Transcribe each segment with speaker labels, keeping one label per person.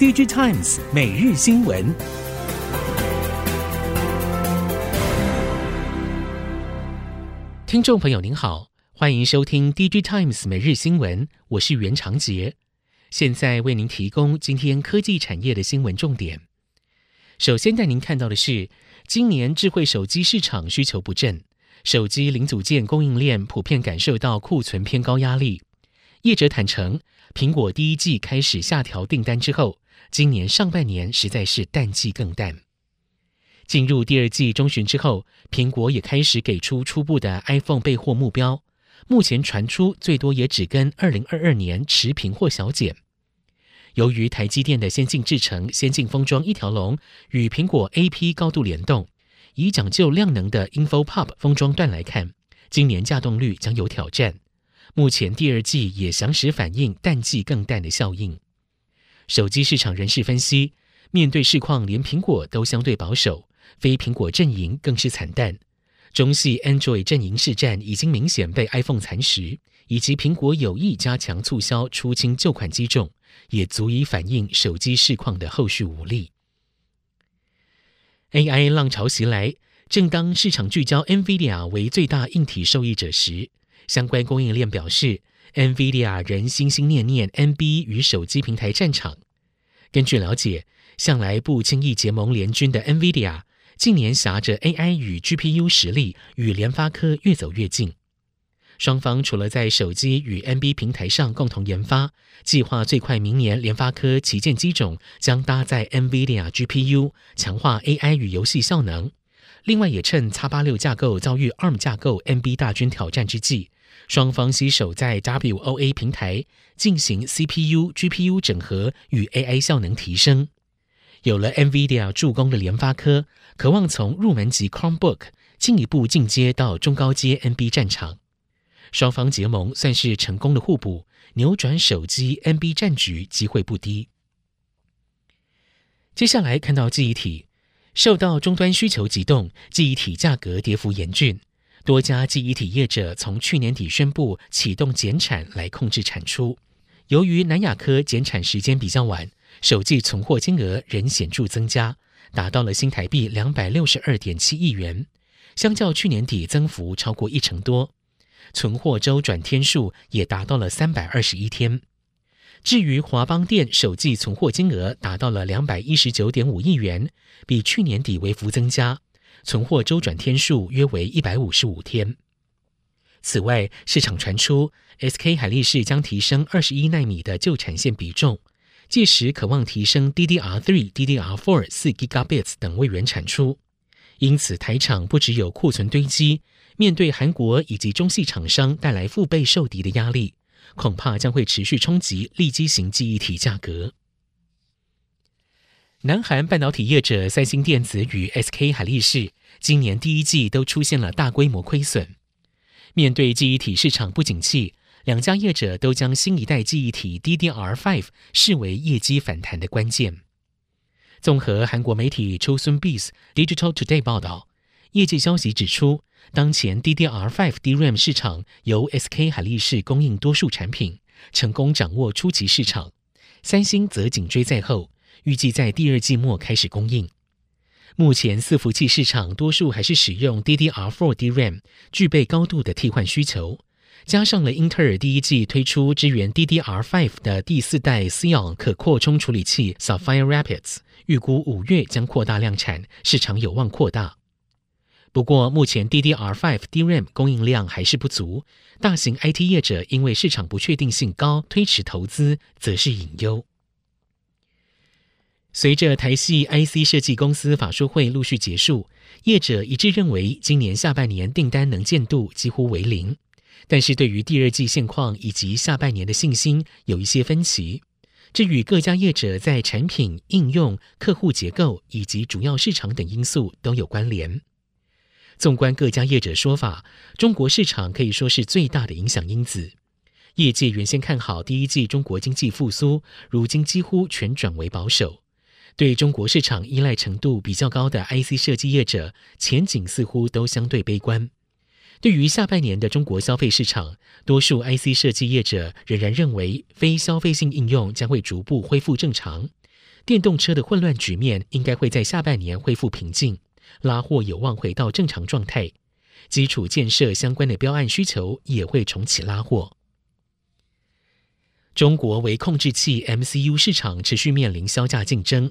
Speaker 1: DJ Times 每日新闻，听众朋友您好，欢迎收听 DJ Times 每日新闻，我是袁长杰，现在为您提供今天科技产业的新闻重点。首先带您看到的是，今年智慧手机市场需求不振，手机零组件供应链普遍感受到库存偏高压力。业者坦承，苹果第一季开始下调订单之后，今年上半年实在是淡季更淡。进入第二季中旬之后，苹果也开始给出初步的 iPhone 备货目标，目前传出最多也只跟二零二二年持平或小减。由于台积电的先进制程、先进封装一条龙与苹果 AP 高度联动，以讲究量能的 Info Pop 封装段来看，今年稼动率将有挑战。目前第二季也详实反映淡季更淡的效应。手机市场人士分析，面对市况，连苹果都相对保守，非苹果阵营更是惨淡。中系 Android 阵营市占已经明显被 iPhone 蚕食，以及苹果有意加强促销出清旧款机种，也足以反映手机市况的后续无力。AI 浪潮袭来，正当市场聚焦 NVIDIA 为最大硬体受益者时，相关供应链表示，NVIDIA 仍心心念念 NB 与手机平台战场。根据了解，向来不轻易结盟联军的 NVIDIA，近年挟着 AI 与 GPU 实力，与联发科越走越近。双方除了在手机与 NB 平台上共同研发，计划最快明年联发科旗舰机种将搭载 NVIDIA GPU，强化 AI 与游戏效能。另外，也趁 X 八六架构遭遇 ARM 架构 NB 大军挑战之际。双方携手在 WOA 平台进行 CPU、GPU 整合与 AI 效能提升。有了 NVIDIA 助攻的联发科，渴望从入门级 Chromebook 进一步进阶到中高阶 NB 战场。双方结盟算是成功的互补，扭转手机 NB 战局机会不低。接下来看到记忆体，受到终端需求急动，记忆体价格跌幅严峻。多家记忆体业者从去年底宣布启动减产来控制产出。由于南亚科减产时间比较晚，首季存货金额仍显著增加，达到了新台币两百六十二点七亿元，相较去年底增幅超过一成多。存货周转天数也达到了三百二十一天。至于华邦电首季存货金额达到了两百一十九点五亿元，比去年底微幅增加。存货周转天数约为一百五十五天。此外，市场传出 SK 海力士将提升二十一纳米的旧产线比重，届时可望提升 DDR3、DDR4 四 Gigabits 等位元产出。因此，台厂不只有库存堆积，面对韩国以及中系厂商带来腹背受敌的压力，恐怕将会持续冲击利基型记忆体价格。南韩半导体业者三星电子与 SK 海力士今年第一季都出现了大规模亏损。面对记忆体市场不景气，两家业者都将新一代记忆体 DDR5 视为业绩反弹的关键。综合韩国媒体 Chosun Biz Digital Today 报道，业界消息指出，当前 DDR5 DRAM 市场由 SK 海力士供应多数产品，成功掌握初级市场，三星则紧追在后。预计在第二季末开始供应。目前伺服器市场多数还是使用 DDR4 DRAM，具备高度的替换需求。加上了英特尔第一季推出支援 DDR5 的第四代 Xeon 可扩充处理器 Sapphire Rapids，预估五月将扩大量产，市场有望扩大。不过，目前 DDR5 DRAM 供应量还是不足，大型 IT 业者因为市场不确定性高，推迟投资，则是隐忧。随着台系 IC 设计公司法说会陆续结束，业者一致认为今年下半年订单能见度几乎为零。但是对于第二季现况以及下半年的信心有一些分歧，这与各家业者在产品、应用、客户结构以及主要市场等因素都有关联。纵观各家业者说法，中国市场可以说是最大的影响因子。业界原先看好第一季中国经济复苏，如今几乎全转为保守。对中国市场依赖程度比较高的 IC 设计业者，前景似乎都相对悲观。对于下半年的中国消费市场，多数 IC 设计业者仍然认为非消费性应用将会逐步恢复正常。电动车的混乱局面应该会在下半年恢复平静，拉货有望回到正常状态，基础建设相关的标案需求也会重启拉货。中国微控制器 MCU 市场持续面临削价竞争，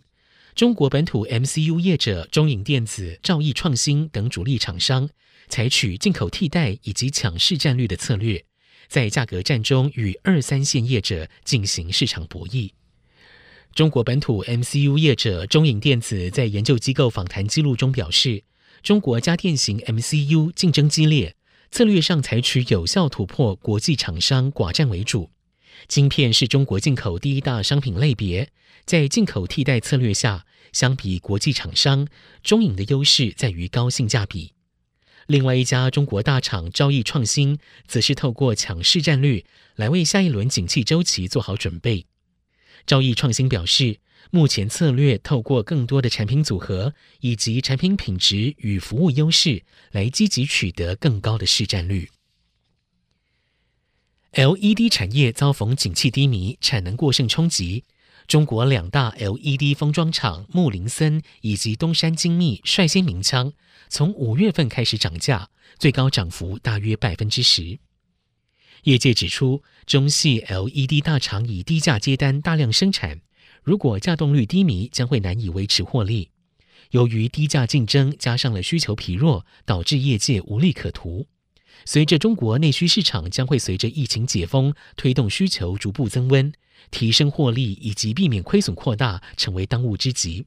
Speaker 1: 中国本土 MCU 业者中影电子、兆易创新等主力厂商采取进口替代以及抢市占率的策略，在价格战中与二三线业者进行市场博弈。中国本土 MCU 业者中影电子在研究机构访谈记录中表示，中国家电型 MCU 竞争激烈，策略上采取有效突破国际厂商寡占为主。晶片是中国进口第一大商品类别，在进口替代策略下，相比国际厂商，中影的优势在于高性价比。另外一家中国大厂兆易创新，则是透过抢市占率来为下一轮景气周期做好准备。兆易创新表示，目前策略透过更多的产品组合以及产品品质与服务优势，来积极取得更高的市占率。LED 产业遭逢景气低迷、产能过剩冲击，中国两大 LED 封装厂木林森以及东山精密率先鸣枪，从五月份开始涨价，最高涨幅大约百分之十。业界指出，中矽 LED 大厂以低价接单大量生产，如果稼动率低迷，将会难以维持获利。由于低价竞争加上了需求疲弱，导致业界无利可图。随着中国内需市场将会随着疫情解封，推动需求逐步增温，提升获利以及避免亏损扩大，成为当务之急。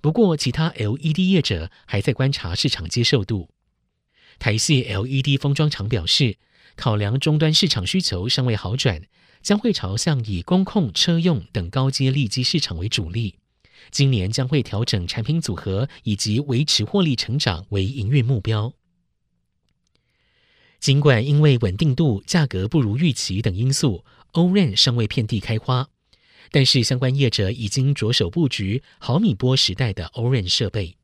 Speaker 1: 不过，其他 LED 业者还在观察市场接受度。台系 LED 封装厂表示，考量终端市场需求尚未好转，将会朝向以工控、车用等高阶利基市场为主力。今年将会调整产品组合以及维持获利成长为营运目标。尽管因为稳定度、价格不如预期等因素，ORAN 尚未遍地开花，但是相关业者已经着手布局毫米波时代的 ORAN 设备。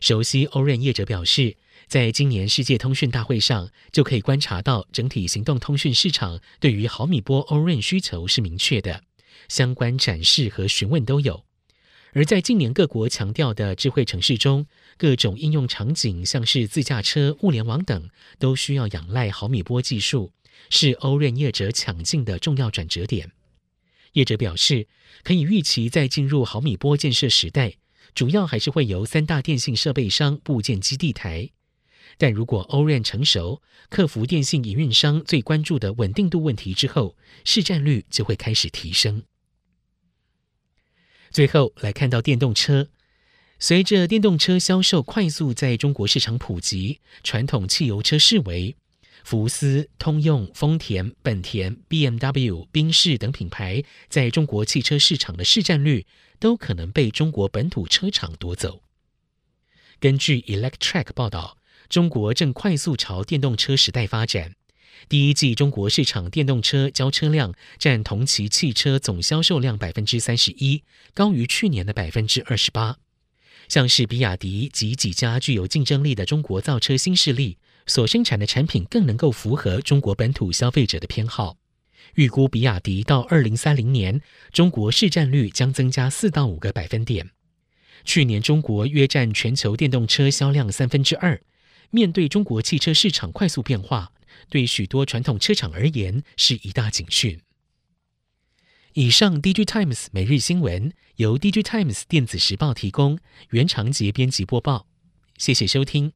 Speaker 1: 熟悉 ORAN 业者表示，在今年世界通讯大会上，就可以观察到整体行动通讯市场对于毫米波 ORAN 需求是明确的，相关展示和询问都有。而在近年各国强调的智慧城市中，各种应用场景，像是自驾车、物联网等，都需要仰赖毫米波技术，是 ORAN 业者抢进的重要转折点。业者表示，可以预期在进入毫米波建设时代，主要还是会由三大电信设备商布建基地台。但如果 ORAN 成熟，克服电信营运商最关注的稳定度问题之后，市占率就会开始提升。最后来看到电动车，随着电动车销售快速在中国市场普及，传统汽油车视为，福斯、通用、丰田、本田、BMW、宾士等品牌在中国汽车市场的市占率都可能被中国本土车厂夺走。根据 Electrek 报道，中国正快速朝电动车时代发展。第一季中国市场电动车交车量占同期汽车总销售量百分之三十一，高于去年的百分之二十八。像是比亚迪及几家具有竞争力的中国造车新势力所生产的产品，更能够符合中国本土消费者的偏好。预估比亚迪到二零三零年，中国市占率将增加四到五个百分点。去年中国约占全球电动车销量三分之二。面对中国汽车市场快速变化，对许多传统车厂而言是一大警讯。以上，DigiTimes 每日新闻由 DigiTimes 电子时报提供，原长杰编辑播报，谢谢收听。